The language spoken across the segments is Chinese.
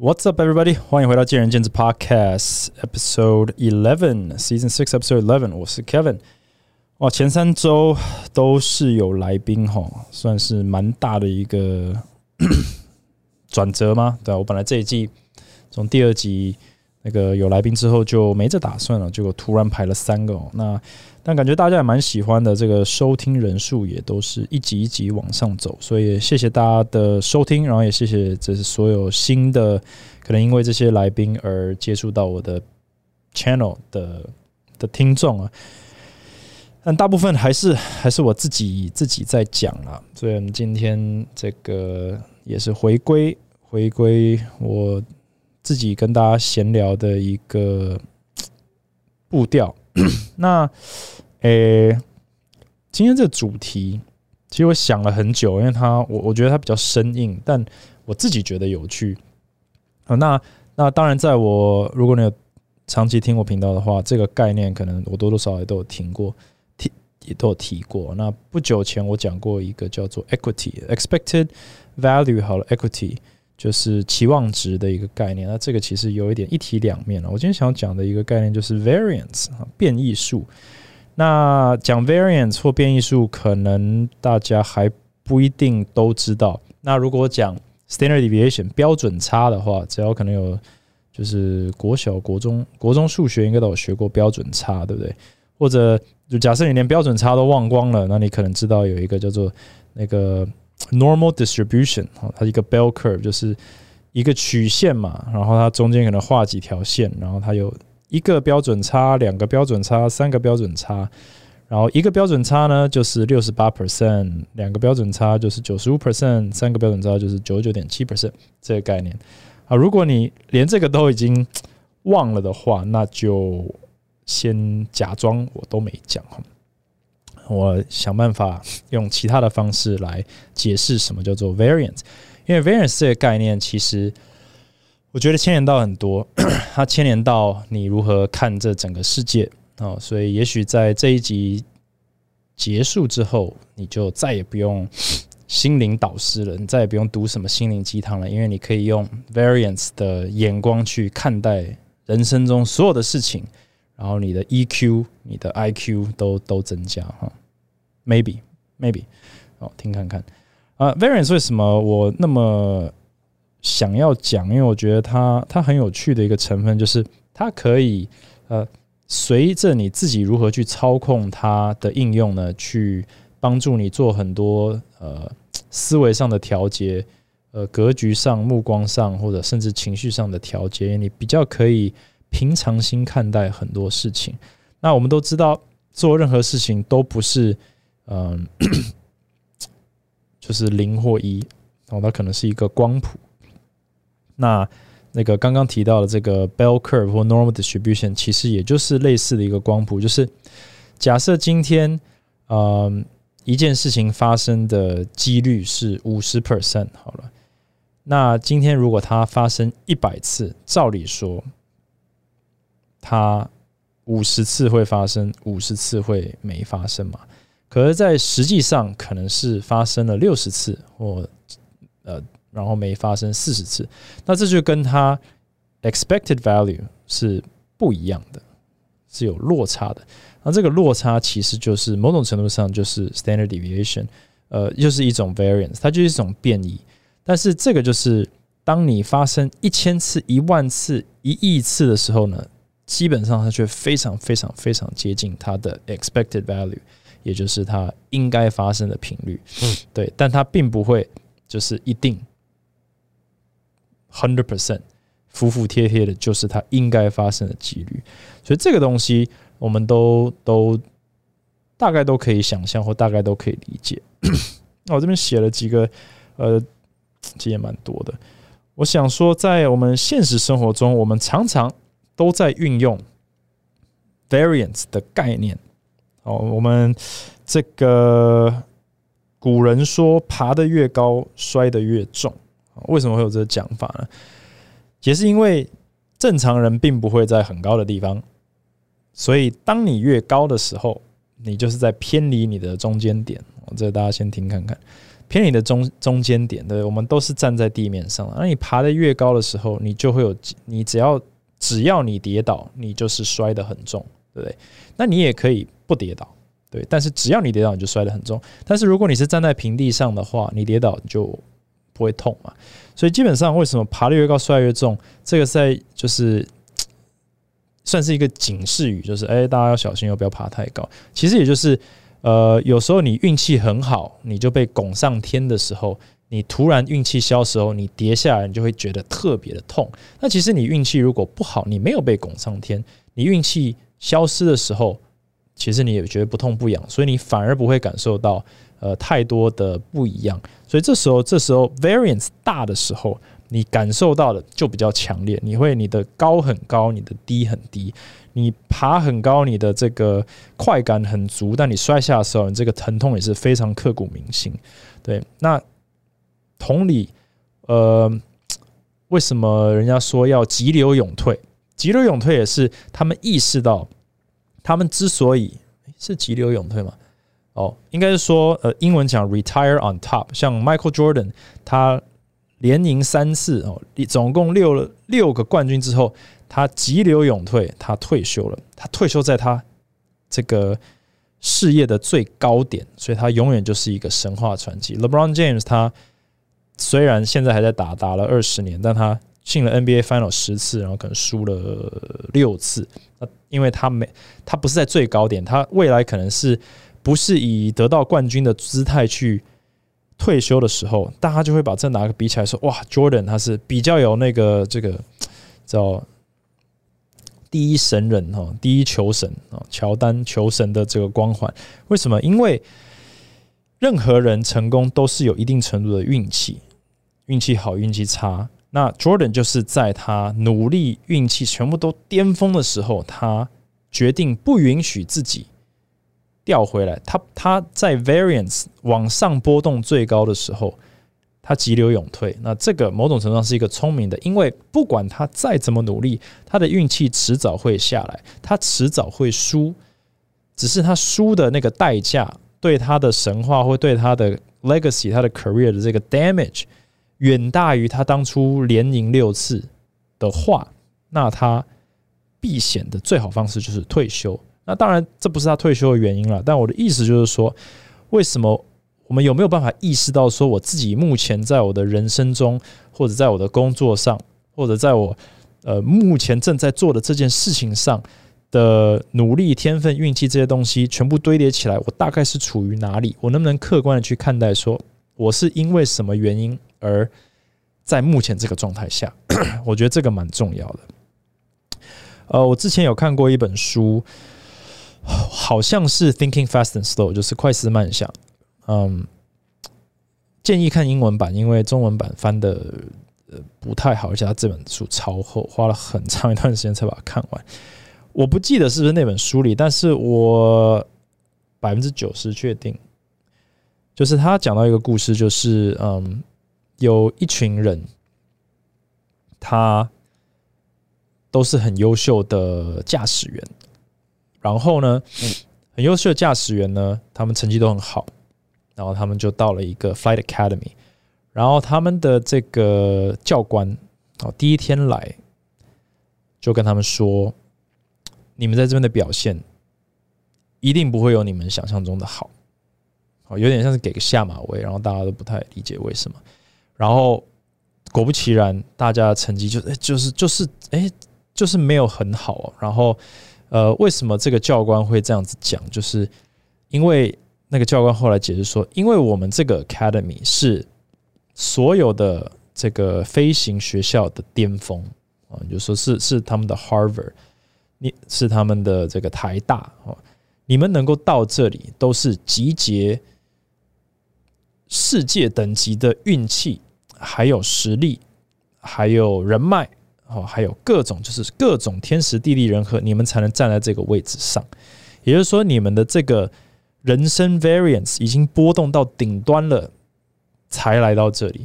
What's up, everybody？欢迎回到见仁见智 Podcast Episode Eleven, Season Six, Episode Eleven。我是 Kevin。哇，前三周都是有来宾哈，算是蛮大的一个 转折吗？对啊，我本来这一季从第二集那个有来宾之后就没这打算了，结果突然排了三个哦。那但感觉大家也蛮喜欢的，这个收听人数也都是一级一级往上走，所以谢谢大家的收听，然后也谢谢这是所有新的可能因为这些来宾而接触到我的 channel 的的听众啊。但大部分还是还是我自己自己在讲啦，所以我们今天这个也是回归回归我自己跟大家闲聊的一个步调。那，诶，今天这个主题，其实我想了很久，因为它我我觉得它比较生硬，但我自己觉得有趣。啊，那那当然，在我如果你有长期听我频道的话，这个概念可能我多多少少都有听过，提也都有提过。那不久前我讲过一个叫做 equity expected value 好了 equity。就是期望值的一个概念，那这个其实有一点一体两面了。我今天想讲的一个概念就是 variance 啊，变异数。那讲 variance 或变异数，可能大家还不一定都知道。那如果讲 standard deviation 标准差的话，只要可能有就是国小、国中、国中数学应该都有学过标准差，对不对？或者就假设你连标准差都忘光了，那你可能知道有一个叫做那个。Normal distribution 啊，它一个 bell curve 就是一个曲线嘛，然后它中间可能画几条线，然后它有一个标准差、两个标准差、三个标准差，然后一个标准差呢就是六十八 percent，两个标准差就是九十五 percent，三个标准差就是九十九点七 percent 这个概念啊。如果你连这个都已经忘了的话，那就先假装我都没讲哈。我想办法用其他的方式来解释什么叫做 variance，因为 variance 这个概念其实我觉得牵连到很多，它牵连到你如何看这整个世界哦，所以也许在这一集结束之后，你就再也不用心灵导师了，你再也不用读什么心灵鸡汤了，因为你可以用 variance 的眼光去看待人生中所有的事情。然后你的 EQ、你的 IQ 都都增加哈，maybe maybe 哦，听看看啊，variance 为什么我那么想要讲？因为我觉得它它很有趣的一个成分就是它可以呃随着你自己如何去操控它的应用呢，去帮助你做很多呃思维上的调节，呃格局上、目光上或者甚至情绪上的调节，你比较可以。平常心看待很多事情，那我们都知道，做任何事情都不是，嗯，就是零或一，哦，它可能是一个光谱。那那个刚刚提到的这个 bell curve 或 normal distribution，其实也就是类似的一个光谱，就是假设今天，嗯，一件事情发生的几率是五十 percent，好了，那今天如果它发生一百次，照理说。它五十次会发生，五十次会没发生嘛？可是，在实际上可能是发生了六十次，或呃，然后没发生四十次。那这就跟它 expected value 是不一样的，是有落差的。那这个落差其实就是某种程度上就是 standard deviation，呃，又是一种 variance，它就是一种变异。但是这个就是当你发生一千次、一万次、一亿次的时候呢？基本上，它却非常非常非常接近它的 expected value，也就是它应该发生的频率。嗯，对，但它并不会就是一定 hundred percent 服服帖帖的，就是它应该发生的几率。所以这个东西，我们都都大概都可以想象，或大概都可以理解。那我这边写了几个，呃，其实也蛮多的。我想说，在我们现实生活中，我们常常都在运用 variance 的概念。哦，我们这个古人说，爬得越高，摔得越重。为什么会有这个讲法呢？也是因为正常人并不会在很高的地方，所以当你越高的时候，你就是在偏离你的中间点。这大家先听看看。偏离的中中间点，对，我们都是站在地面上。那你爬得越高的时候，你就会有，你只要只要你跌倒，你就是摔得很重，对不对？那你也可以不跌倒，对，但是只要你跌倒，你就摔得很重。但是如果你是站在平地上的话，你跌倒就不会痛嘛。所以基本上，为什么爬得越高摔越重？这个在就是 算是一个警示语，就是哎，大家要小心，要不要爬太高？其实也就是。呃，有时候你运气很好，你就被拱上天的时候，你突然运气消失后，你跌下来，你就会觉得特别的痛。那其实你运气如果不好，你没有被拱上天，你运气消失的时候，其实你也觉得不痛不痒，所以你反而不会感受到呃太多的不一样。所以这时候，这时候 variance 大的时候，你感受到的就比较强烈，你会你的高很高，你的低很低。你爬很高，你的这个快感很足，但你摔下的时候，你这个疼痛也是非常刻骨铭心。对，那同理，呃，为什么人家说要急流勇退？急流勇退也是他们意识到，他们之所以是急流勇退嘛，哦，应该是说，呃，英文讲 retire on top，像 Michael Jordan，他连赢三次哦，总共六了六个冠军之后。他急流勇退，他退休了。他退休在他这个事业的最高点，所以他永远就是一个神话传奇。LeBron James 他虽然现在还在打，打了二十年，但他进了 NBA Final 十次，然后可能输了六次。因为他没，他不是在最高点，他未来可能是不是以得到冠军的姿态去退休的时候，大家就会把这拿个比起来说，哇，Jordan 他是比较有那个这个叫。第一神人哈，第一球神啊，乔丹球神的这个光环，为什么？因为任何人成功都是有一定程度的运气，运气好，运气差。那 Jordan 就是在他努力、运气全部都巅峰的时候，他决定不允许自己调回来。他他在 Variance 往上波动最高的时候。他急流勇退，那这个某种程度上是一个聪明的，因为不管他再怎么努力，他的运气迟早会下来，他迟早会输，只是他输的那个代价对他的神话或对他的 legacy、他的 career 的这个 damage 远大于他当初连赢六次的话，那他避险的最好方式就是退休。那当然这不是他退休的原因了，但我的意思就是说，为什么？我们有没有办法意识到，说我自己目前在我的人生中，或者在我的工作上，或者在我呃目前正在做的这件事情上的努力、天分、运气这些东西全部堆叠起来，我大概是处于哪里？我能不能客观的去看待，说我是因为什么原因而在目前这个状态下？我觉得这个蛮重要的。呃，我之前有看过一本书，好像是《Thinking Fast and Slow》，就是快思慢想。嗯，建议看英文版，因为中文版翻的呃不太好，而且它这本书超厚，花了很长一段时间才把它看完。我不记得是不是那本书里，但是我百分之九十确定，就是他讲到一个故事，就是嗯，有一群人，他都是很优秀的驾驶员，然后呢，很优秀的驾驶员呢，他们成绩都很好。然后他们就到了一个 Flight Academy，然后他们的这个教官哦，第一天来就跟他们说：“你们在这边的表现一定不会有你们想象中的好。”哦，有点像是给个下马威，然后大家都不太理解为什么。然后果不其然，大家的成绩就就是就是哎，就是没有很好。然后呃，为什么这个教官会这样子讲？就是因为。那个教官后来解释说：“因为我们这个 academy 是所有的这个飞行学校的巅峰啊，就说是是他们的 Harvard，你是他们的这个台大哦，你们能够到这里都是集结世界等级的运气，还有实力，还有人脉哦，还有各种就是各种天时地利人和，你们才能站在这个位置上。也就是说，你们的这个。”人生 variance 已经波动到顶端了，才来到这里。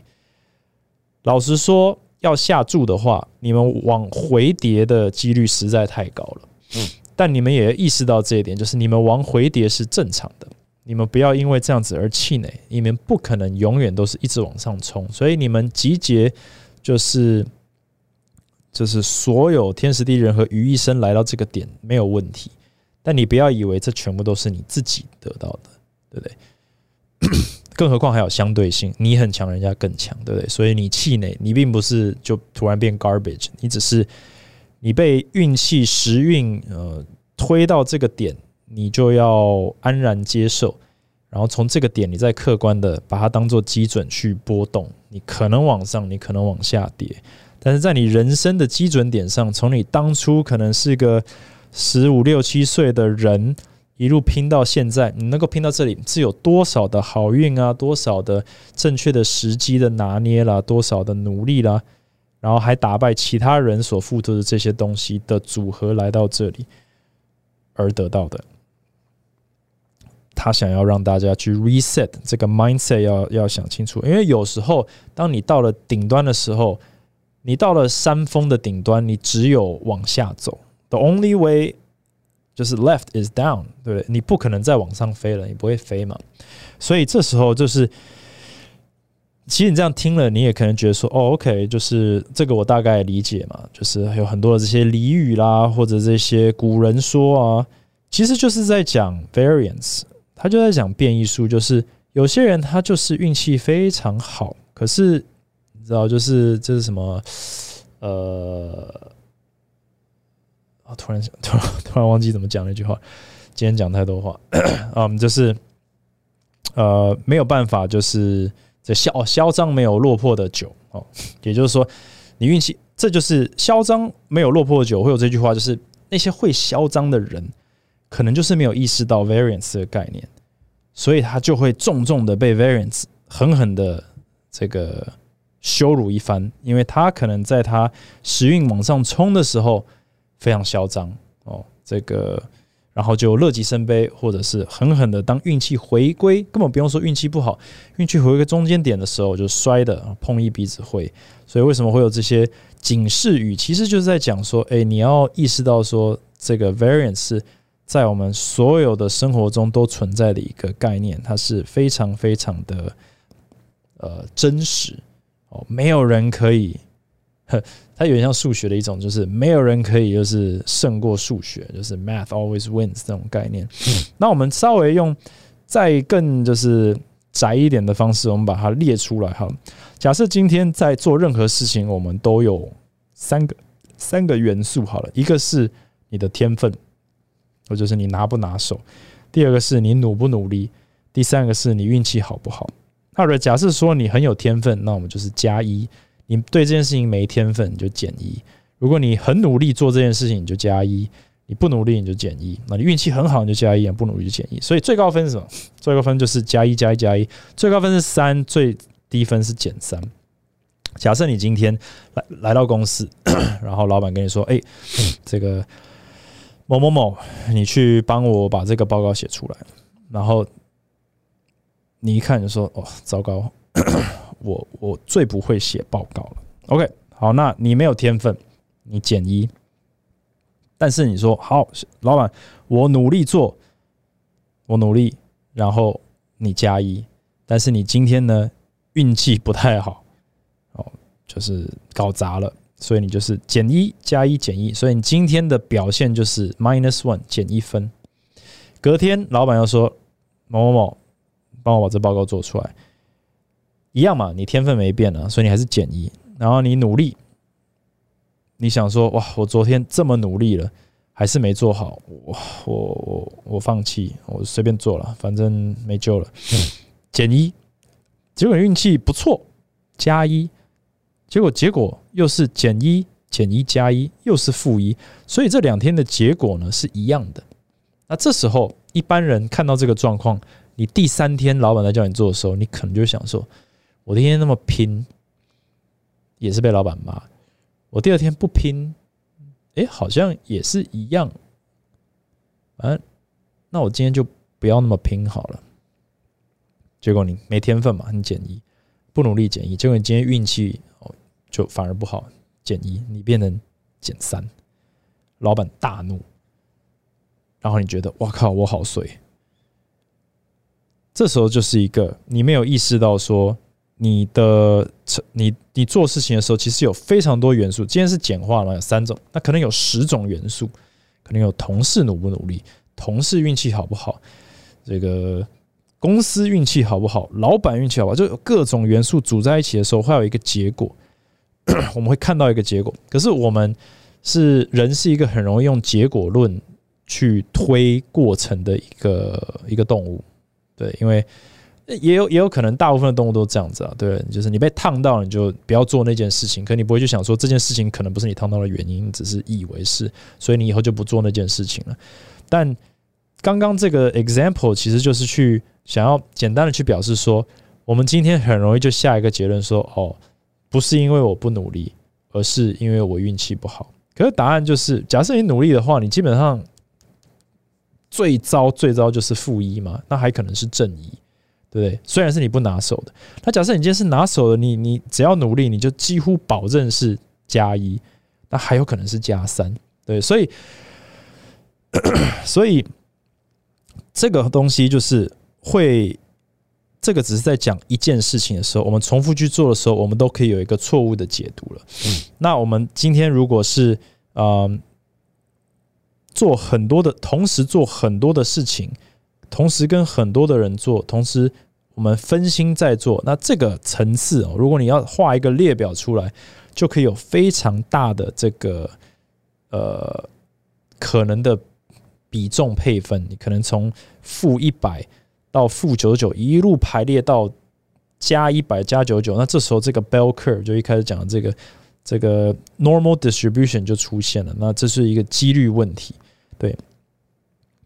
老实说，要下注的话，你们往回跌的几率实在太高了。嗯，但你们也意识到这一点，就是你们往回跌是正常的。你们不要因为这样子而气馁，你们不可能永远都是一直往上冲，所以你们集结就是就是所有天时地利人和于一身来到这个点没有问题，但你不要以为这全部都是你自己得到的，对不对？更何况还有相对性，你很强，人家更强，对不对？所以你气馁，你并不是就突然变 garbage，你只是你被运气时运呃推到这个点。你就要安然接受，然后从这个点，你再客观的把它当做基准去波动。你可能往上，你可能往下跌，但是在你人生的基准点上，从你当初可能是个十五六七岁的人，一路拼到现在，你能够拼到这里，是有多少的好运啊，多少的正确的时机的拿捏啦，多少的努力啦，然后还打败其他人所付出的这些东西的组合来到这里而得到的。他想要让大家去 reset 这个 mindset，要要想清楚，因为有时候当你到了顶端的时候，你到了山峰的顶端，你只有往下走，the only way 就是 left is down，对不对？你不可能再往上飞了，你不会飞嘛。所以这时候就是，其实你这样听了，你也可能觉得说，哦，OK，就是这个我大概理解嘛，就是有很多的这些俚语啦，或者这些古人说啊，其实就是在讲 variance。他就在讲变异数，就是有些人他就是运气非常好，可是你知道，就是这是什么？呃，啊，突然想 突然突然忘记怎么讲那句话。今天讲太多话，嗯，就是呃，没有办法，就是这嚣嚣张没有落魄的酒哦，也就是说，你运气，这就是嚣张没有落魄的酒，会有这句话，就是那些会嚣张的人。可能就是没有意识到 variance 的概念，所以他就会重重的被 variance 狠狠的这个羞辱一番，因为他可能在他时运往上冲的时候非常嚣张哦，这个然后就乐极生悲，或者是狠狠的当运气回归，根本不用说运气不好，运气回归中间点的时候就摔的碰一鼻子灰，所以为什么会有这些警示语？其实就是在讲说，哎，你要意识到说这个 variance 是。在我们所有的生活中都存在的一个概念，它是非常非常的呃真实哦，没有人可以，它有点像数学的一种，就是没有人可以就是胜过数学，就是 math always wins 这种概念。那我们稍微用再更就是窄一点的方式，我们把它列出来哈。假设今天在做任何事情，我们都有三个三个元素好了，一个是你的天分。或就是你拿不拿手，第二个是你努不努力，第三个是你运气好不好。那如果假设说你很有天分，那我们就是加一；你对这件事情没天分，你就减一。如果你很努力做这件事情，你就加一；你不努力，你就减一。那你运气很好，你就加一；不努力就减一。所以最高分是什么？最高分就是加一加一加一。最高分是三，最低分是减三。假设你今天来来到公司，然后老板跟你说：“哎，这个。”某某某，你去帮我把这个报告写出来。然后你一看就说：“哦，糟糕，我我最不会写报告了。” OK，好，那你没有天分，你减一。但是你说好，老板，我努力做，我努力，然后你加一。但是你今天呢，运气不太好，哦，就是搞砸了。所以你就是减一加一减一，所以你今天的表现就是 minus one 减一分。隔天老板又说某某某，帮我把这报告做出来，一样嘛，你天分没变啊，所以你还是减一。然后你努力，你想说哇，我昨天这么努力了，还是没做好，我我我我放弃，我随便做了，反正没救了，减一。结果运气不错，加一。结果结果又是减一减一加一，又是负一，所以这两天的结果呢是一样的。那这时候一般人看到这个状况，你第三天老板在叫你做的时候，你可能就想说：我今天那么拼，也是被老板骂；我第二天不拼，哎，好像也是一样。嗯，那我今天就不要那么拼好了。结果你没天分嘛，你减一，不努力减一，结果你今天运气。就反而不好，减一，你变成减三，老板大怒，然后你觉得哇靠，我好衰，这时候就是一个你没有意识到说你的你你做事情的时候，其实有非常多元素。今天是简化了有三种，那可能有十种元素，可能有同事努不努力，同事运气好不好，这个公司运气好不好，老板运气好不好，就有各种元素组在一起的时候，会有一个结果。我们会看到一个结果，可是我们是人，是一个很容易用结果论去推过程的一个一个动物。对，因为也有也有可能大部分的动物都这样子啊。对，就是你被烫到，你就不要做那件事情。可你不会去想说这件事情可能不是你烫到的原因，只是以为是，所以你以后就不做那件事情了。但刚刚这个 example 其实就是去想要简单的去表示说，我们今天很容易就下一个结论说，哦，不是因为我不努力，而是因为我运气不好。可是答案就是，假设你努力的话，你基本上。最糟最糟就是负一嘛，那还可能是正一，对不对？虽然是你不拿手的，那假设你今天是拿手的，你你只要努力，你就几乎保证是加一，那还有可能是加三，对，所以 所以这个东西就是会，这个只是在讲一件事情的时候，我们重复去做的时候，我们都可以有一个错误的解读了。那我们今天如果是嗯。做很多的，同时做很多的事情，同时跟很多的人做，同时我们分心在做。那这个层次哦，如果你要画一个列表出来，就可以有非常大的这个呃可能的比重配分。你可能从负一百到负九九一路排列到加一百加九九，那这时候这个 bell curve 就一开始讲的这个这个 normal distribution 就出现了。那这是一个几率问题。对，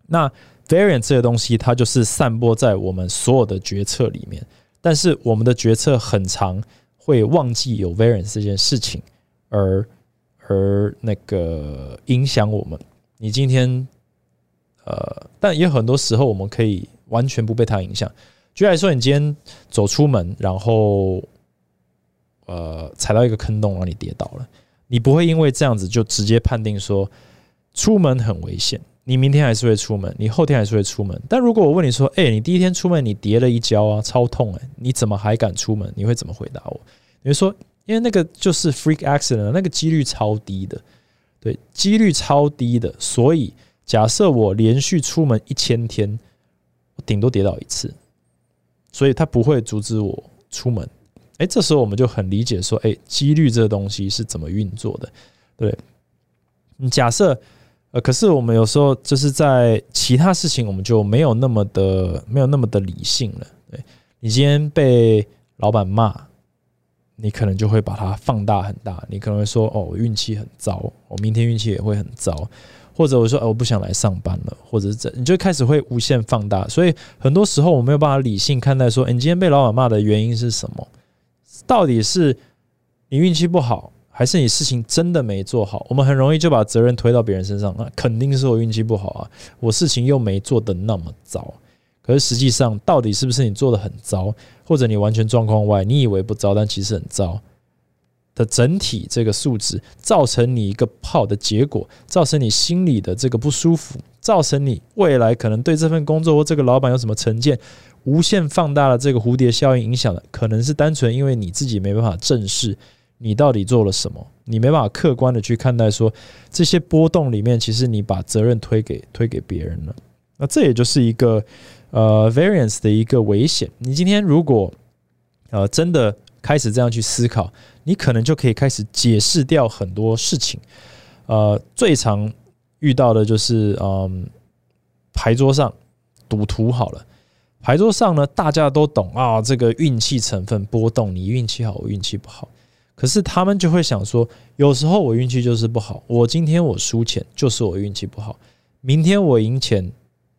那 variance 这个东西，它就是散播在我们所有的决策里面，但是我们的决策很长会忘记有 variance 这件事情，而而那个影响我们。你今天，呃，但也很多时候我们可以完全不被它影响。举例来说，你今天走出门，然后呃踩到一个坑洞，让你跌倒了，你不会因为这样子就直接判定说。出门很危险，你明天还是会出门，你后天还是会出门。但如果我问你说：“哎，你第一天出门你跌了一跤啊，超痛哎，你怎么还敢出门？”你会怎么回答我？你会说：“因为那个就是 freak accident，那个几率超低的，对，几率超低的。所以假设我连续出门一千天，我顶多跌倒一次，所以他不会阻止我出门。哎，这时候我们就很理解说：哎，几率这个东西是怎么运作的？对，你假设。可是我们有时候就是在其他事情，我们就没有那么的没有那么的理性了。对你今天被老板骂，你可能就会把它放大很大。你可能会说：“哦，我运气很糟，我明天运气也会很糟。”或者我说：“哦，我不想来上班了。”或者是这，你就开始会无限放大。所以很多时候我没有办法理性看待说：“你今天被老板骂的原因是什么？到底是你运气不好？”还是你事情真的没做好，我们很容易就把责任推到别人身上。那肯定是我运气不好啊，我事情又没做的那么糟。可是实际上，到底是不是你做的很糟，或者你完全状况外，你以为不糟，但其实很糟的整体这个素质，造成你一个不好的结果，造成你心里的这个不舒服，造成你未来可能对这份工作或这个老板有什么成见，无限放大了这个蝴蝶效应影响的，可能是单纯因为你自己没办法正视。你到底做了什么？你没办法客观的去看待说这些波动里面，其实你把责任推给推给别人了。那这也就是一个呃 variance 的一个危险。你今天如果呃真的开始这样去思考，你可能就可以开始解释掉很多事情。呃，最常遇到的就是嗯牌桌上赌徒好了，牌桌上呢大家都懂啊，这个运气成分波动，你运气好，我运气不好。可是他们就会想说，有时候我运气就是不好，我今天我输钱就是我运气不好，明天我赢钱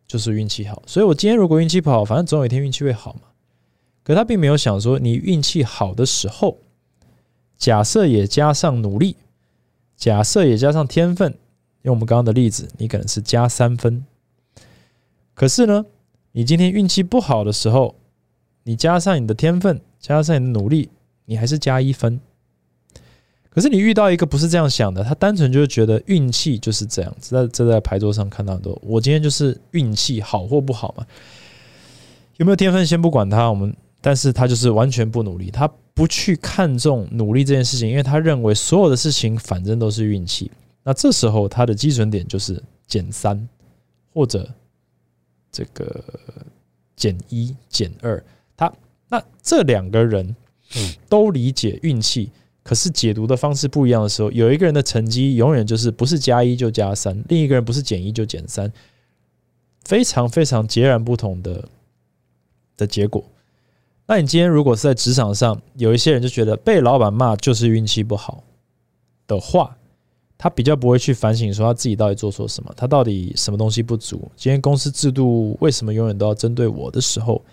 就是运气好，所以我今天如果运气不好，反正总有一天运气会好嘛。可他并没有想说，你运气好的时候，假设也加上努力，假设也加上天分，用我们刚刚的例子，你可能是加三分。可是呢，你今天运气不好的时候，你加上你的天分，加上你的努力，你还是加一分。可是你遇到一个不是这样想的，他单纯就是觉得运气就是这样子，在这在牌桌上看到很多，我今天就是运气好或不好嘛。有没有天分先不管他，我们但是他就是完全不努力，他不去看重努力这件事情，因为他认为所有的事情反正都是运气。那这时候他的基准点就是减三或者这个减一减二。他那这两个人都理解运气，可是解读的方式不一样的时候，有一个人的成绩永远就是不是加一就加三，另一个人不是减一就减三，非常非常截然不同的。的结果，那你今天如果是在职场上，有一些人就觉得被老板骂就是运气不好的话，他比较不会去反省说他自己到底做错什么，他到底什么东西不足。今天公司制度为什么永远都要针对我的时候，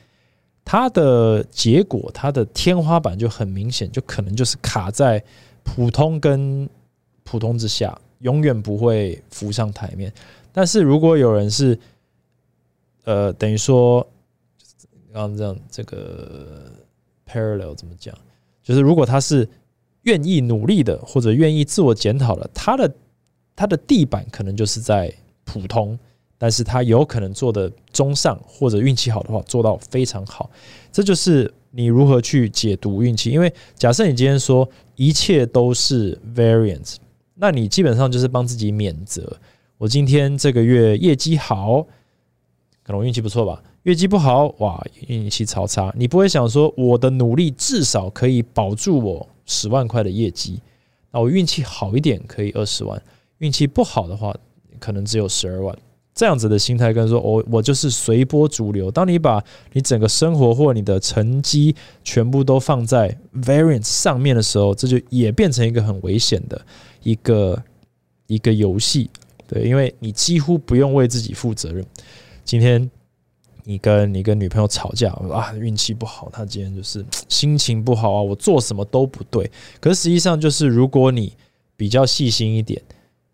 他的结果，他的天花板就很明显，就可能就是卡在普通跟普通之下，永远不会浮上台面。但是如果有人是，呃，等于说。刚刚这样，这个 parallel 怎么讲？就是如果他是愿意努力的，或者愿意自我检讨的，他的他的地板可能就是在普通，但是他有可能做的中上，或者运气好的话做到非常好。这就是你如何去解读运气。因为假设你今天说一切都是 variance，那你基本上就是帮自己免责。我今天这个月业绩好，可能运气不错吧。业绩不好，哇，运气超差。你不会想说，我的努力至少可以保住我十万块的业绩，那我运气好一点可以二十万，运气不好的话，可能只有十二万。这样子的心态跟说，我我就是随波逐流。当你把你整个生活或你的成绩全部都放在 variance 上面的时候，这就也变成一个很危险的一个一个游戏。对，因为你几乎不用为自己负责任。今天。你跟你跟女朋友吵架啊，运气不好，他今天就是心情不好啊，我做什么都不对。可实际上就是，如果你比较细心一点，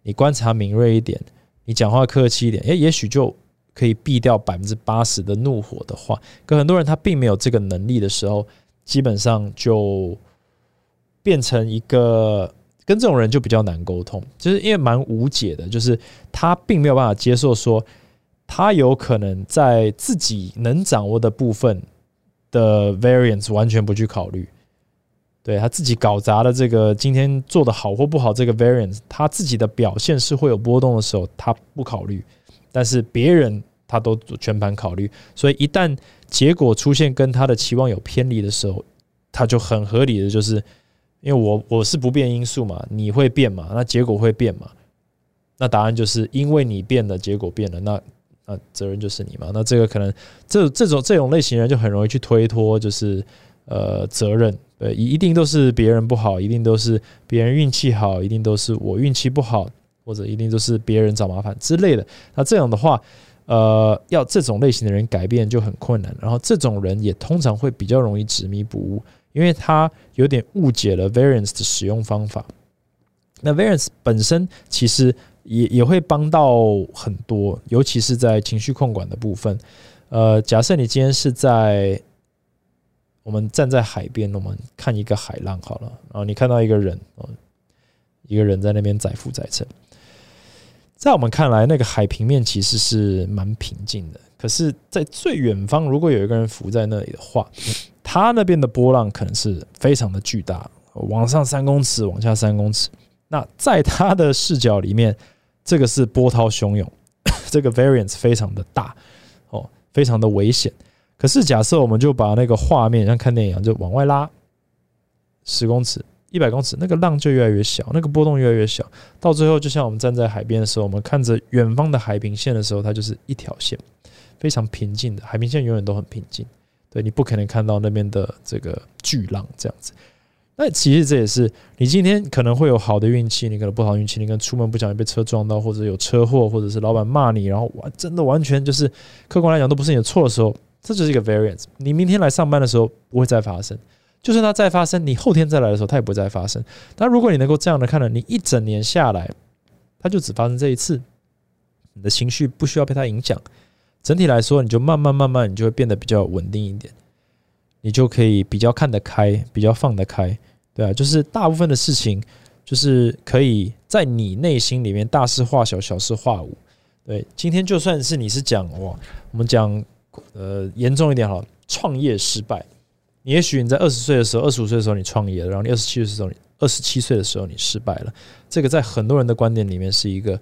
你观察敏锐一点，你讲话客气一点，诶，也许就可以避掉百分之八十的怒火的话。可很多人他并没有这个能力的时候，基本上就变成一个跟这种人就比较难沟通，就是因为蛮无解的，就是他并没有办法接受说。他有可能在自己能掌握的部分的 variance 完全不去考虑，对他自己搞砸了这个今天做的好或不好这个 variance，他自己的表现是会有波动的时候，他不考虑，但是别人他都全盘考虑，所以一旦结果出现跟他的期望有偏离的时候，他就很合理的就是，因为我我是不变因素嘛，你会变嘛，那结果会变嘛，那答案就是因为你变了，结果变了，那。那责任就是你嘛？那这个可能这这种这种类型人就很容易去推脱，就是呃责任，对，一定都是别人不好，一定都是别人运气好，一定都是我运气不好，或者一定都是别人找麻烦之类的。那这样的话，呃，要这种类型的人改变就很困难。然后这种人也通常会比较容易执迷不悟，因为他有点误解了 variance 的使用方法。那 variance 本身其实。也也会帮到很多，尤其是在情绪控管的部分。呃，假设你今天是在我们站在海边，我们看一个海浪好了，然后你看到一个人，一个人在那边载浮载沉，在我们看来，那个海平面其实是蛮平静的。可是，在最远方，如果有一个人浮在那里的话，他那边的波浪可能是非常的巨大，往上三公尺，往下三公尺。那在他的视角里面。这个是波涛汹涌，这个 variance 非常的大哦，非常的危险。可是假设我们就把那个画面像看电影一样，就往外拉十公尺、一百公尺，那个浪就越来越小，那个波动越来越小。到最后，就像我们站在海边的时候，我们看着远方的海平线的时候，它就是一条线，非常平静的海平线，永远都很平静。对你不可能看到那边的这个巨浪这样子。那其实这也是你今天可能会有好的运气，你可能不好运气，你可能出门不小心被车撞到，或者有车祸，或者是老板骂你，然后完真的完全就是客观来讲都不是你的错的时候，这就是一个 variance。你明天来上班的时候不会再发生，就算它再发生，你后天再来的时候它也不会再发生。但如果你能够这样的看了，你一整年下来，它就只发生这一次，你的情绪不需要被它影响，整体来说你就慢慢慢慢你就会变得比较稳定一点。你就可以比较看得开，比较放得开，对啊，就是大部分的事情，就是可以在你内心里面大事化小，小事化无。对，今天就算是你是讲哇，我们讲呃，严重一点哈，创业失败。也许你在二十岁的时候，二十五岁的时候你创业了，然后你二十七岁的时候，二十七岁的时候你失败了。这个在很多人的观点里面是一个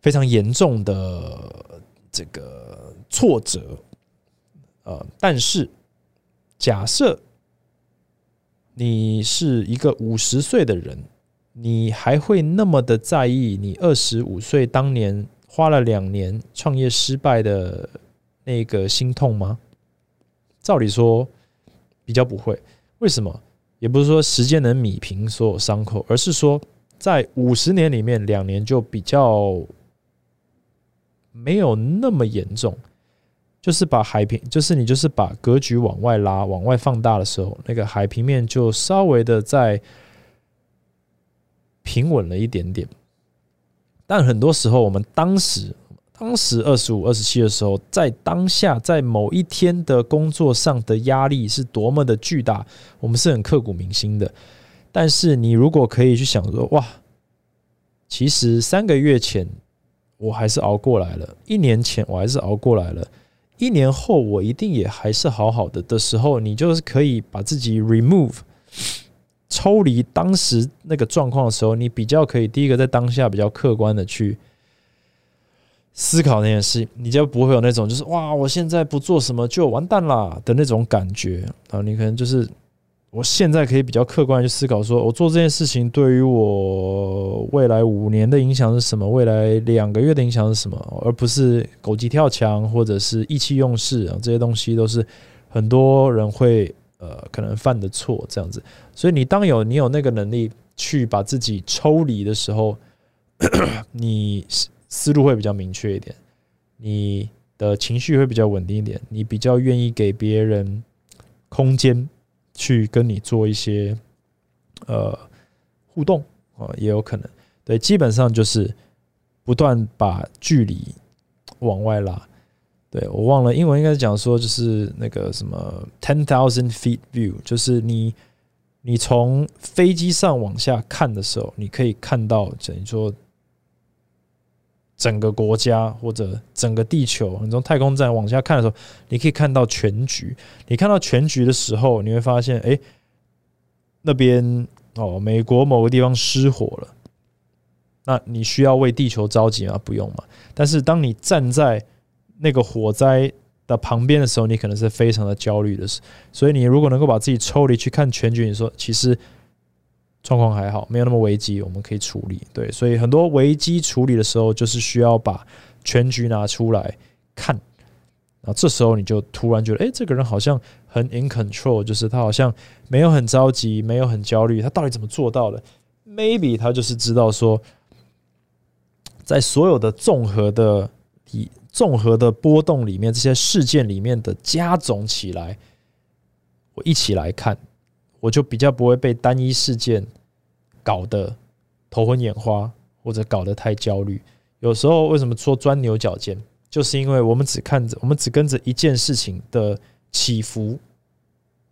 非常严重的这个挫折。呃，但是假设你是一个五十岁的人，你还会那么的在意你二十五岁当年花了两年创业失败的那个心痛吗？照理说。比较不会，为什么？也不是说时间能米平所有伤口，而是说在五十年里面，两年就比较没有那么严重。就是把海平，就是你就是把格局往外拉、往外放大的时候，那个海平面就稍微的在平稳了一点点。但很多时候，我们当时。当时二十五、二十七的时候，在当下，在某一天的工作上的压力是多么的巨大，我们是很刻骨铭心的。但是，你如果可以去想说，哇，其实三个月前我还是熬过来了，一年前我还是熬过来了，一年后我一定也还是好好的的时候，你就是可以把自己 remove 抽离当时那个状况的时候，你比较可以第一个在当下比较客观的去。思考那件事，你就不会有那种就是哇，我现在不做什么就完蛋啦的那种感觉啊。你可能就是我现在可以比较客观去思考，说我做这件事情对于我未来五年的影响是什么，未来两个月的影响是什么，而不是狗急跳墙或者是意气用事啊。这些东西都是很多人会呃可能犯的错，这样子。所以你当有你有那个能力去把自己抽离的时候，你。思路会比较明确一点，你的情绪会比较稳定一点，你比较愿意给别人空间去跟你做一些呃互动啊，也有可能对，基本上就是不断把距离往外拉。对我忘了英文应该是讲说，就是那个什么 ten thousand feet view，就是你你从飞机上往下看的时候，你可以看到等于说。整个国家或者整个地球，你从太空站往下看的时候，你可以看到全局。你看到全局的时候，你会发现，哎，那边哦，美国某个地方失火了。那你需要为地球着急吗？不用嘛。但是当你站在那个火灾的旁边的时候，你可能是非常的焦虑的。所以你如果能够把自己抽离去看全局，你说其实。状况还好，没有那么危机，我们可以处理。对，所以很多危机处理的时候，就是需要把全局拿出来看。然后这时候你就突然觉得，哎，这个人好像很 in control，就是他好像没有很着急，没有很焦虑。他到底怎么做到的？Maybe 他就是知道说，在所有的综合的以综合的波动里面，这些事件里面的加总起来，我一起来看。我就比较不会被单一事件搞得头昏眼花，或者搞得太焦虑。有时候为什么说钻牛角尖，就是因为我们只看着，我们只跟着一件事情的起伏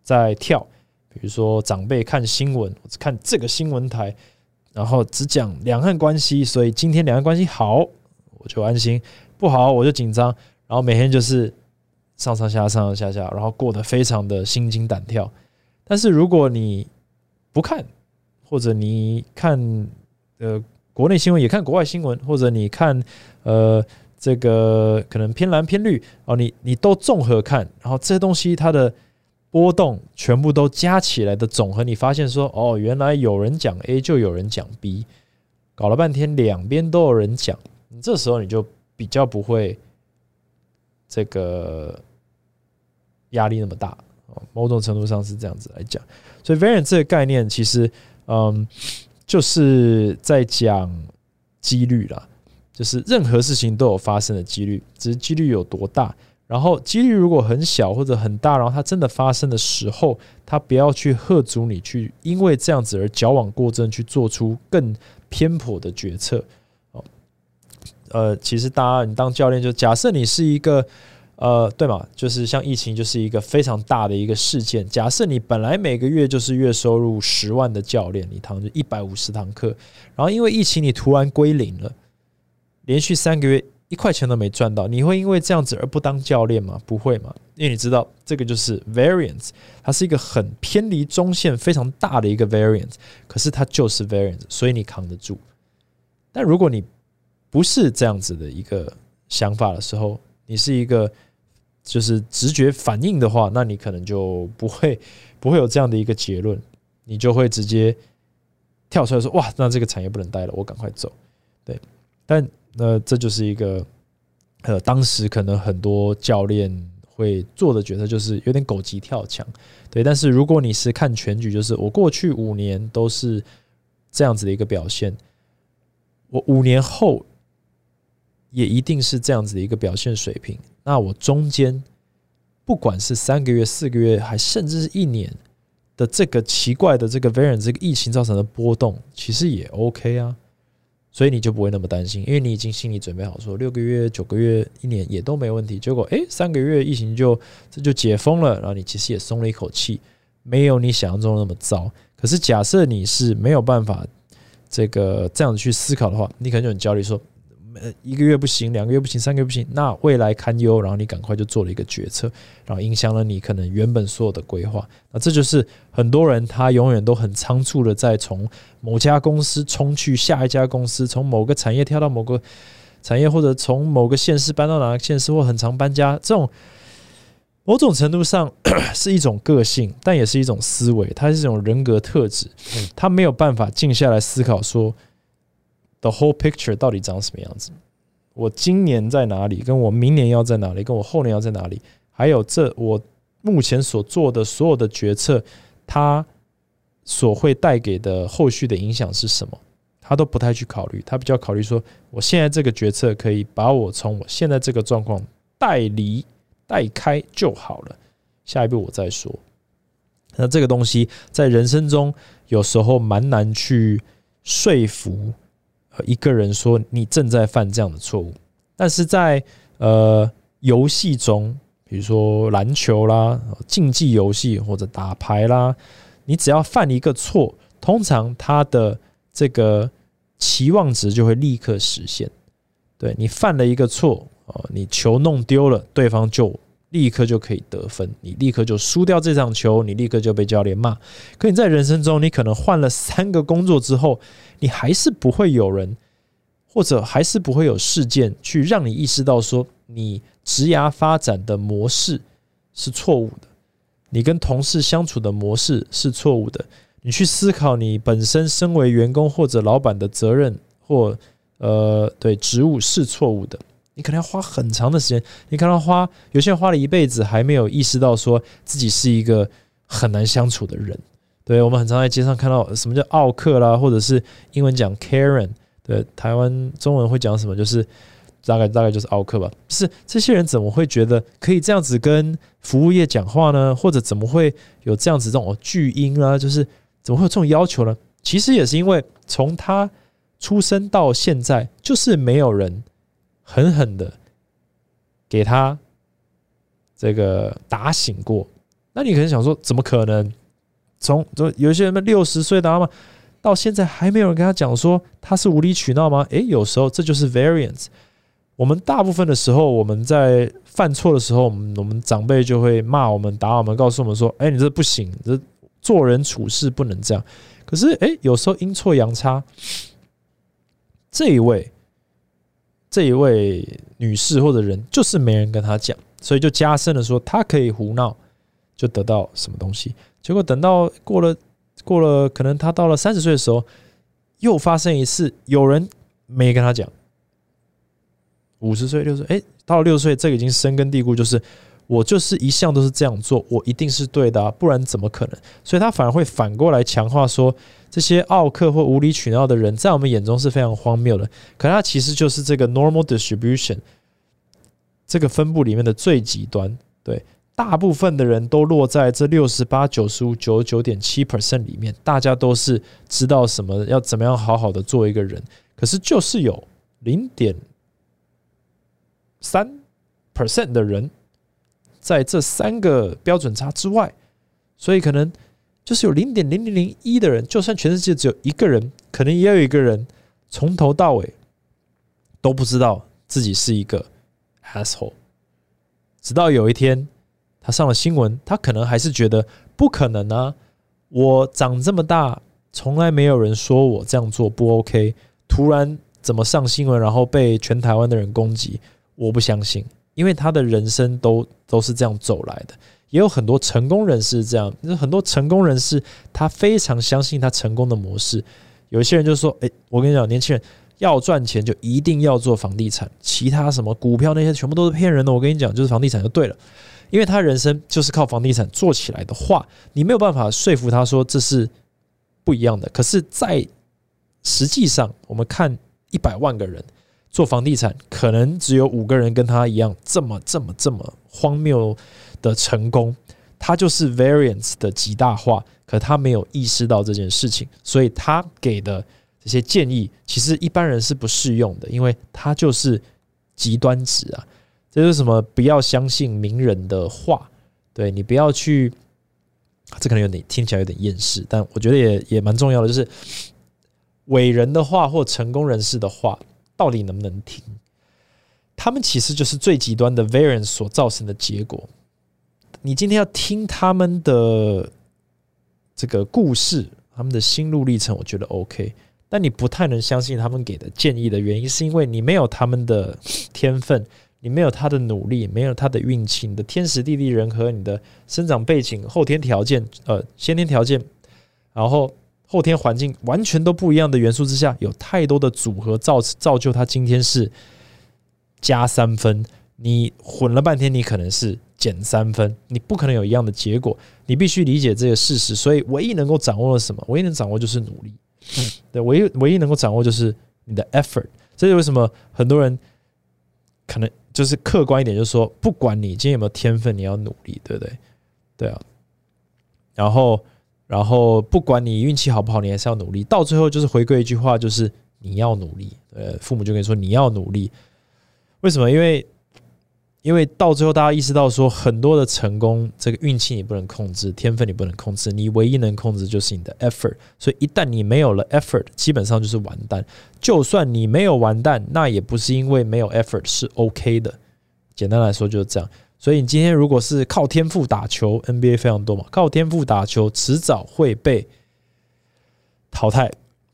在跳。比如说长辈看新闻，只看这个新闻台，然后只讲两岸关系，所以今天两岸关系好，我就安心；不好，我就紧张。然后每天就是上上下上上下下，然后过得非常的心惊胆跳。但是如果你不看，或者你看呃国内新闻，也看国外新闻，或者你看呃这个可能偏蓝偏绿哦，你你都综合看，然后这些东西它的波动全部都加起来的总和，你发现说哦，原来有人讲 A 就有人讲 B，搞了半天两边都有人讲，你这时候你就比较不会这个压力那么大。某种程度上是这样子来讲，所以 variance 这个概念其实，嗯，就是在讲几率啦，就是任何事情都有发生的几率，只是几率有多大。然后几率如果很小或者很大，然后它真的发生的时候，它不要去喝阻你去，因为这样子而矫枉过正，去做出更偏颇的决策。呃，其实大家你当教练就假设你是一个。呃，对嘛，就是像疫情，就是一个非常大的一个事件。假设你本来每个月就是月收入十万的教练，你堂就一百五十堂课，然后因为疫情你突然归零了，连续三个月一块钱都没赚到，你会因为这样子而不当教练吗？不会嘛，因为你知道这个就是 variance，它是一个很偏离中线非常大的一个 variance，可是它就是 variance，所以你扛得住。但如果你不是这样子的一个想法的时候，你是一个就是直觉反应的话，那你可能就不会 不会有这样的一个结论，你就会直接跳出来说：“哇，那这个产业不能待了，我赶快走。”对，但。那这就是一个，呃，当时可能很多教练会做的决策，就是有点狗急跳墙，对。但是如果你是看全局，就是我过去五年都是这样子的一个表现，我五年后也一定是这样子的一个表现水平。那我中间不管是三个月、四个月，还甚至是一年的这个奇怪的这个 variant 这个疫情造成的波动，其实也 OK 啊。所以你就不会那么担心，因为你已经心里准备好，说六个月、九个月、一年也都没问题。结果，诶，三个月疫情就这就解封了，然后你其实也松了一口气，没有你想象中那么糟。可是，假设你是没有办法这个这样子去思考的话，你可能就很焦虑，说。呃，一个月不行，两个月不行，三个月不行，那未来堪忧。然后你赶快就做了一个决策，然后影响了你可能原本所有的规划。那这就是很多人他永远都很仓促的在从某家公司冲去下一家公司，从某个产业跳到某个产业，或者从某个县市搬到哪个县市，或很常搬家。这种某种程度上 是一种个性，但也是一种思维，它是一种人格特质。他没有办法静下来思考说。The whole picture 到底长什么样子？我今年在哪里？跟我明年要在哪里？跟我后年要在哪里？还有这我目前所做的所有的决策，它所会带给的后续的影响是什么？他都不太去考虑，他比较考虑说，我现在这个决策可以把我从我现在这个状况带离带开就好了，下一步我再说。那这个东西在人生中有时候蛮难去说服。一个人说你正在犯这样的错误，但是在呃游戏中，比如说篮球啦、竞技游戏或者打牌啦，你只要犯一个错，通常他的这个期望值就会立刻实现。对你犯了一个错，哦，你球弄丢了，对方就。立刻就可以得分，你立刻就输掉这场球，你立刻就被教练骂。可你在人生中，你可能换了三个工作之后，你还是不会有人，或者还是不会有事件去让你意识到说，你职涯发展的模式是错误的，你跟同事相处的模式是错误的。你去思考你本身身为员工或者老板的责任或呃对职务是错误的。你可能要花很长的时间，你可能花有些人花了一辈子还没有意识到说自己是一个很难相处的人。对我们很常在街上看到什么叫奥克啦，或者是英文讲 Karen，对台湾中文会讲什么，就是大概大概就是奥克吧。是这些人怎么会觉得可以这样子跟服务业讲话呢？或者怎么会有这样子这种巨婴啊？就是怎么会有这种要求呢？其实也是因为从他出生到现在，就是没有人。狠狠的给他这个打醒过，那你可能想说，怎么可能？从就有些人六十岁的嘛，到现在还没有人跟他讲说他是无理取闹吗？诶，有时候这就是 variance。我们大部分的时候，我们在犯错的时候，我们我们长辈就会骂我们、打我们，告诉我们说：“哎，你这不行，这做人处事不能这样。”可是，诶，有时候阴错阳差，这一位。这一位女士或者人就是没人跟她讲，所以就加深了说她可以胡闹，就得到什么东西。结果等到过了过了，可能她到了三十岁的时候，又发生一次，有人没跟她讲。五十岁、六十，哎，到了六十岁，这个已经深根蒂固，就是。我就是一向都是这样做，我一定是对的，不然怎么可能？所以他反而会反过来强化说，这些奥克或无理取闹的人，在我们眼中是非常荒谬的。可他其实就是这个 normal distribution 这个分布里面的最极端。对，大部分的人都落在这六十八、九十五、九十九点七 percent 里面，大家都是知道什么要怎么样好好的做一个人，可是就是有零点三 percent 的人。在这三个标准差之外，所以可能就是有零点零零零一的人，就算全世界只有一个人，可能也有一个人从头到尾都不知道自己是一个 asshole。直到有一天，他上了新闻，他可能还是觉得不可能啊！我长这么大，从来没有人说我这样做不 OK。突然怎么上新闻，然后被全台湾的人攻击？我不相信，因为他的人生都都是这样走来的。也有很多成功人士这样，很多成功人士他非常相信他成功的模式。有些人就说：“诶，我跟你讲，年轻人。”要赚钱就一定要做房地产，其他什么股票那些全部都是骗人的。我跟你讲，就是房地产就对了，因为他人生就是靠房地产做起来的话，你没有办法说服他说这是不一样的。可是，在实际上，我们看一百万个人做房地产，可能只有五个人跟他一样这么这么这么荒谬的成功。他就是 variance 的极大化，可他没有意识到这件事情，所以他给的。这些建议其实一般人是不适用的，因为他就是极端值啊。这就是什么？不要相信名人的话，对你不要去。这可能有点听起来有点厌世，但我觉得也也蛮重要的，就是伟人的话或成功人士的话，到底能不能听？他们其实就是最极端的 variance 所造成的结果。你今天要听他们的这个故事，他们的心路历程，我觉得 OK。但你不太能相信他们给的建议的原因，是因为你没有他们的天分，你没有他的努力，没有他的运气，你的天时地利人和，你的生长背景、后天条件、呃先天条件，然后后天环境完全都不一样的元素之下，有太多的组合造造就他今天是加三分，你混了半天，你可能是减三分，你不可能有一样的结果，你必须理解这个事实。所以，唯一能够掌握的什么？唯一能掌握就是努力。对，唯一唯一能够掌握就是你的 effort。这是为什么很多人可能就是客观一点，就是说，不管你今天有没有天分，你要努力，对不对？对啊。然后，然后不管你运气好不好，你还是要努力。到最后就是回归一句话，就是你要努力。呃，父母就跟你说你要努力。为什么？因为因为到最后，大家意识到说，很多的成功，这个运气你不能控制，天分你不能控制，你唯一能控制就是你的 effort。所以一旦你没有了 effort，基本上就是完蛋。就算你没有完蛋，那也不是因为没有 effort 是 OK 的。简单来说就是这样。所以你今天如果是靠天赋打球，NBA 非常多嘛，靠天赋打球，迟早会被淘汰。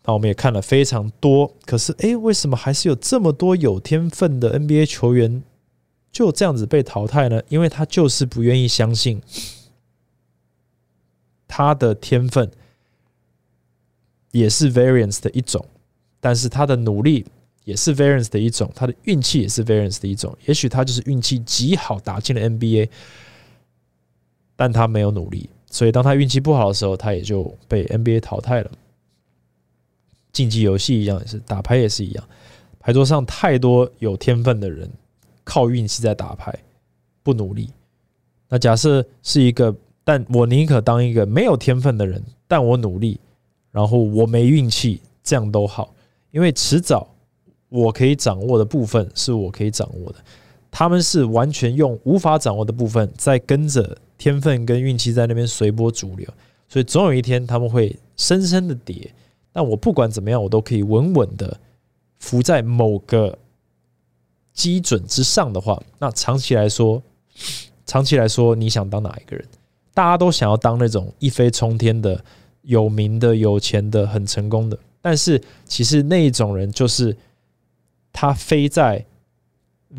那我们也看了非常多，可是诶，为什么还是有这么多有天分的 NBA 球员？就这样子被淘汰呢？因为他就是不愿意相信他的天分也是 variance 的一种，但是他的努力也是 variance 的一种，他的运气也是 variance 的一种。也许他就是运气极好打进了 NBA，但他没有努力，所以当他运气不好的时候，他也就被 NBA 淘汰了。竞技游戏一样也是，打牌也是一样，牌桌上太多有天分的人。靠运气在打牌，不努力。那假设是一个，但我宁可当一个没有天分的人，但我努力，然后我没运气，这样都好。因为迟早我可以掌握的部分是我可以掌握的，他们是完全用无法掌握的部分在跟着天分跟运气在那边随波逐流，所以总有一天他们会深深的跌。但我不管怎么样，我都可以稳稳的浮在某个。基准之上的话，那长期来说，长期来说，你想当哪一个人？大家都想要当那种一飞冲天的、有名的、有钱的、很成功的。但是，其实那一种人就是他飞在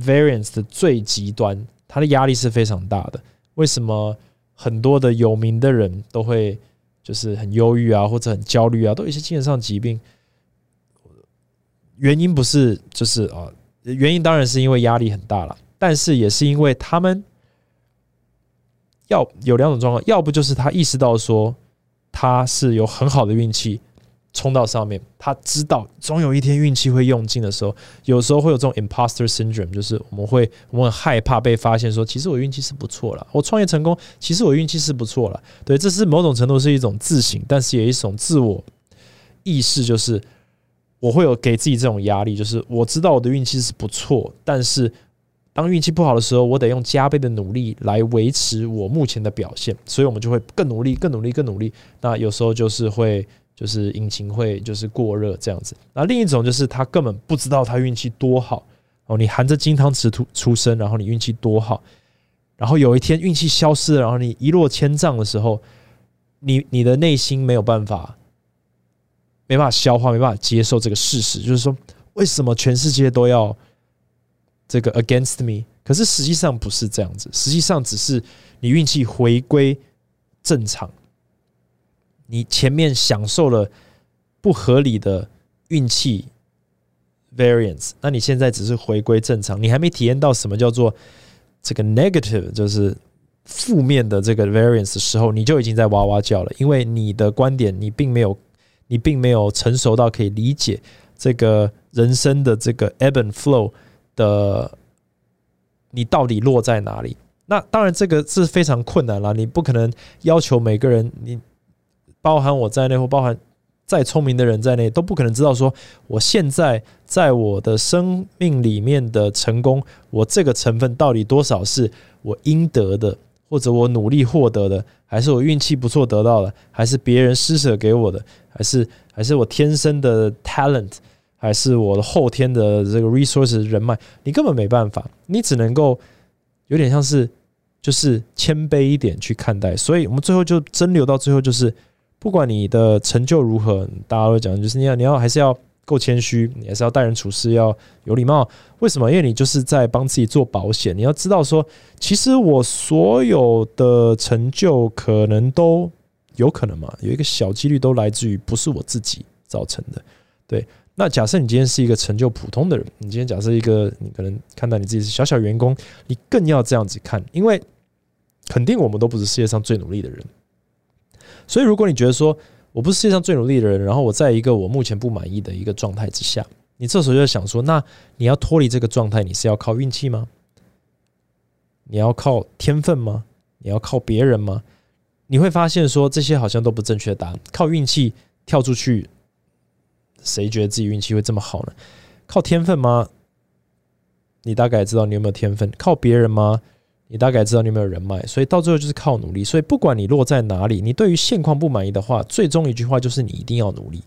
variance 的最极端，他的压力是非常大的。为什么很多的有名的人都会就是很忧郁啊，或者很焦虑啊，都有一些精神上疾病？原因不是就是啊。原因当然是因为压力很大了，但是也是因为他们要有两种状况，要不就是他意识到说他是有很好的运气冲到上面，他知道总有一天运气会用尽的时候，有时候会有这种 imposter syndrome，就是我们会我们很害怕被发现说，其实我运气是不错了，我创业成功，其实我运气是不错了。对，这是某种程度是一种自省，但是也一种自我意识，就是。我会有给自己这种压力，就是我知道我的运气是不错，但是当运气不好的时候，我得用加倍的努力来维持我目前的表现，所以我们就会更努力、更努力、更努力。那有时候就是会，就是引擎会就是过热这样子。那另一种就是他根本不知道他运气多好，哦，你含着金汤匙出出生，然后你运气多好，然后有一天运气消失了，然后你一落千丈的时候，你你的内心没有办法，没办法消化，没办法接受这个事实，就是说，为什么全世界都要这个 against me？可是实际上不是这样子，实际上只是你运气回归正常，你前面享受了不合理的运气。variance，那你现在只是回归正常，你还没体验到什么叫做这个 negative，就是负面的这个 variance 的时候，你就已经在哇哇叫了，因为你的观点你并没有，你并没有成熟到可以理解这个人生的这个 ebb and flow 的，你到底落在哪里？那当然这个是非常困难了，你不可能要求每个人，你包含我在内或包含。再聪明的人在内都不可能知道说，我现在在我的生命里面的成功，我这个成分到底多少是我应得的，或者我努力获得的，还是我运气不错得到的，还是别人施舍给我的，还是还是我天生的 talent，还是我的后天的这个 resources 人脉，你根本没办法，你只能够有点像是就是谦卑一点去看待，所以我们最后就真留到最后就是。不管你的成就如何，大家都讲，就是你要你要还是要够谦虚，你还是要待人处事要有礼貌。为什么？因为你就是在帮自己做保险。你要知道说，其实我所有的成就可能都有可能嘛，有一个小几率都来自于不是我自己造成的。对，那假设你今天是一个成就普通的人，你今天假设一个你可能看到你自己是小小员工，你更要这样子看，因为肯定我们都不是世界上最努力的人。所以，如果你觉得说我不是世界上最努力的人，然后我在一个我目前不满意的一个状态之下，你这时候就在想说，那你要脱离这个状态，你是要靠运气吗？你要靠天分吗？你要靠别人吗？你会发现说这些好像都不正确的答案。靠运气跳出去，谁觉得自己运气会这么好呢？靠天分吗？你大概知道你有没有天分？靠别人吗？你大概知道你有没有人脉，所以到最后就是靠努力。所以不管你落在哪里，你对于现况不满意的话，最终一句话就是你一定要努力。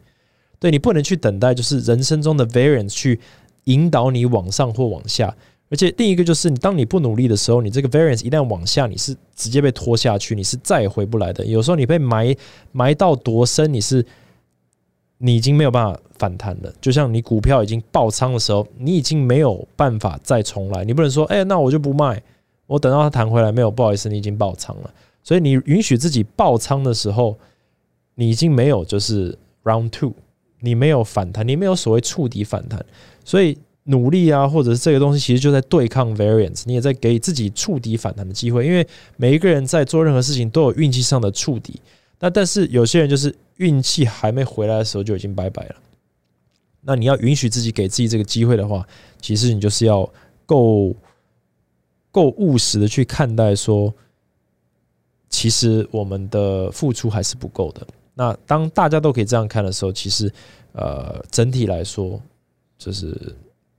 对你不能去等待，就是人生中的 variance 去引导你往上或往下。而且另一个就是，你当你不努力的时候，你这个 variance 一旦往下，你是直接被拖下去，你是再也回不来的。有时候你被埋埋到多深，你是你已经没有办法反弹了。就像你股票已经爆仓的时候，你已经没有办法再重来。你不能说，哎，那我就不卖。我等到它弹回来没有？不好意思，你已经爆仓了。所以你允许自己爆仓的时候，你已经没有就是 round two，你没有反弹，你没有所谓触底反弹。所以努力啊，或者是这个东西，其实就在对抗 variance，你也在给自己触底反弹的机会。因为每一个人在做任何事情都有运气上的触底，那但是有些人就是运气还没回来的时候就已经拜拜了。那你要允许自己给自己这个机会的话，其实你就是要够。够务实的去看待，说其实我们的付出还是不够的。那当大家都可以这样看的时候，其实呃，整体来说就是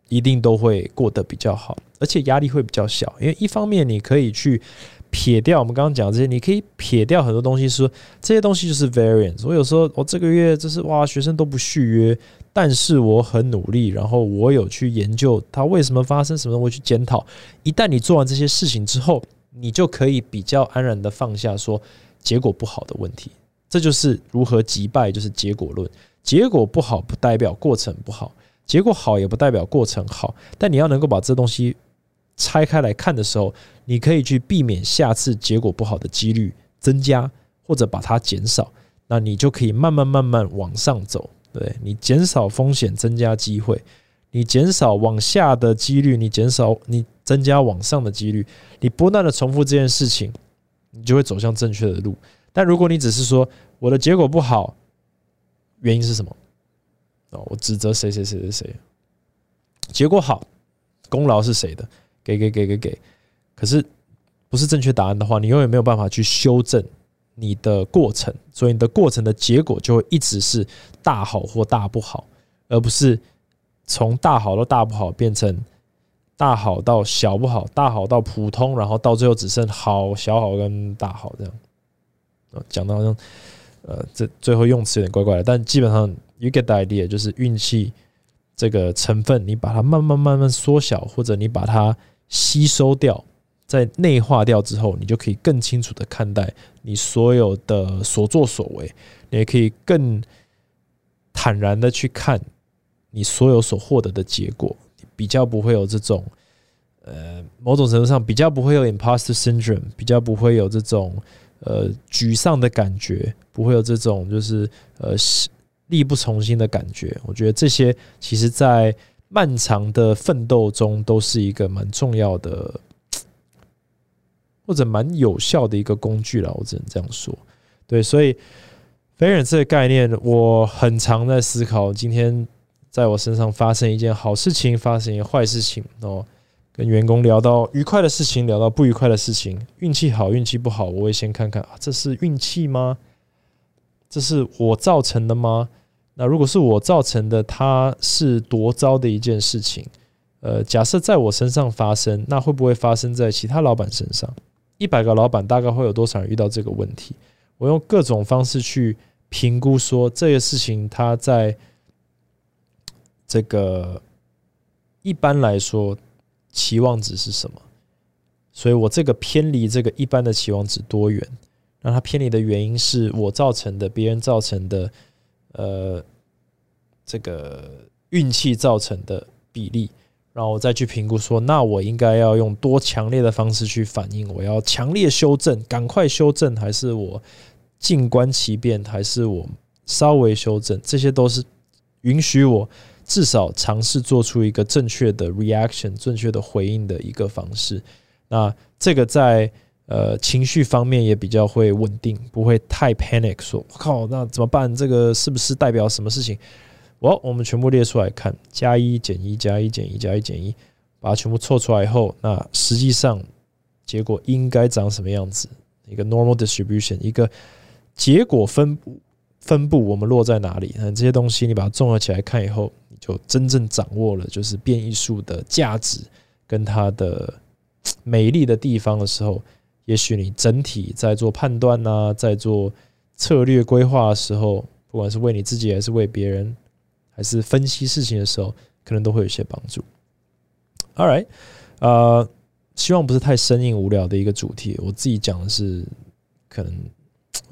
一定都会过得比较好，而且压力会比较小。因为一方面你可以去撇掉我们刚刚讲这些，你可以撇掉很多东西，说这些东西就是 variance。我有时候我这个月就是哇，学生都不续约。但是我很努力，然后我有去研究它为什么发生什么，我去检讨。一旦你做完这些事情之后，你就可以比较安然的放下说结果不好的问题。这就是如何击败，就是结果论。结果不好不代表过程不好，结果好也不代表过程好。但你要能够把这东西拆开来看的时候，你可以去避免下次结果不好的几率增加，或者把它减少。那你就可以慢慢慢慢往上走。对你减少风险，增加机会；你减少往下的几率，你减少你增加往上的几率。你不断的重复这件事情，你就会走向正确的路。但如果你只是说我的结果不好，原因是什么？哦，我指责谁谁谁谁谁，结果好，功劳是谁的？给给给给给。可是不是正确答案的话，你永远没有办法去修正。你的过程，所以你的过程的结果就会一直是大好或大不好，而不是从大好到大不好变成大好到小不好，大好到普通，然后到最后只剩好、小好跟大好这样。讲的好像呃，这最后用词有点怪怪的，但基本上 you get the idea，就是运气这个成分，你把它慢慢慢慢缩小，或者你把它吸收掉，在内化掉之后，你就可以更清楚的看待你所有的所作所为，你也可以更坦然的去看你所有所获得的结果，比较不会有这种。呃，某种程度上比较不会有 imposter syndrome，比较不会有这种呃沮丧的感觉，不会有这种就是呃力不从心的感觉。我觉得这些其实，在漫长的奋斗中，都是一个蛮重要的，或者蛮有效的一个工具了。我只能这样说。对，所以 variance 这个概念，我很常在思考。今天在我身上发生一件好事情，发生一件坏事情哦。跟员工聊到愉快的事情，聊到不愉快的事情，运气好，运气不好，我会先看看啊，这是运气吗？这是我造成的吗？那如果是我造成的，它是多糟的一件事情。呃，假设在我身上发生，那会不会发生在其他老板身上？一百个老板大概会有多少人遇到这个问题？我用各种方式去评估，说这个事情它在这个一般来说。期望值是什么？所以我这个偏离这个一般的期望值多远？那它偏离的原因是我造成的，别人造成的，呃，这个运气造成的比例，然后我再去评估说，那我应该要用多强烈的方式去反应？我要强烈修正，赶快修正，还是我静观其变，还是我稍微修正？这些都是允许我。至少尝试做出一个正确的 reaction，正确的回应的一个方式。那这个在呃情绪方面也比较会稳定，不会太 panic。说我靠，那怎么办？这个是不是代表什么事情？我我们全部列出来看，加一减一加一减一加一减一，把它全部凑出来以后，那实际上结果应该长什么样子？一个 normal distribution，一个结果分布分布我们落在哪里？那这些东西你把它综合起来看以后。你就真正掌握了就是变异数的价值跟它的美丽的地方的时候，也许你整体在做判断呐，在做策略规划的时候，不管是为你自己还是为别人，还是分析事情的时候，可能都会有些帮助。All right，呃，希望不是太生硬无聊的一个主题，我自己讲的是可能。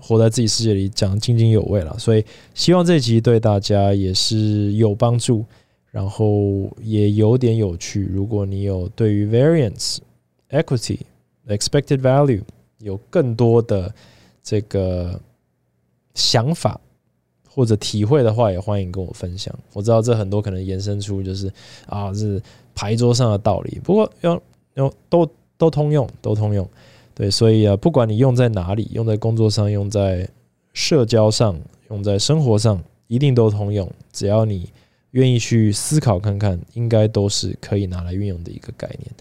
活在自己世界里讲津津有味了，所以希望这集对大家也是有帮助，然后也有点有趣。如果你有对于 variance、equity、expected value 有更多的这个想法或者体会的话，也欢迎跟我分享。我知道这很多可能延伸出就是啊，是牌桌上的道理，不过要要都都通用，都通用。对，所以啊，不管你用在哪里，用在工作上，用在社交上，用在生活上，一定都通用。只要你愿意去思考看看，应该都是可以拿来运用的一个概念。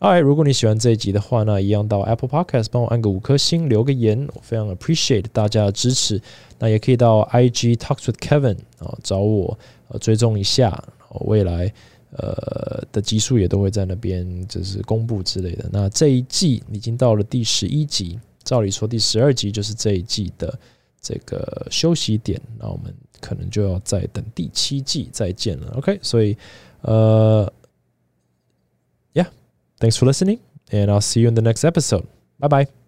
哎，如果你喜欢这一集的话，那一样到 Apple Podcast 帮我按个五颗星，留个言，我非常 appreciate 大家的支持。那也可以到 IG Talks with Kevin 啊找我呃追踪一下，未来。呃的集数也都会在那边就是公布之类的。那这一季已经到了第十一集，照理说第十二集就是这一季的这个休息点，那我们可能就要再等第七季再见了。OK，所以呃，Yeah，thanks for listening, and I'll see you in the next episode. Bye bye.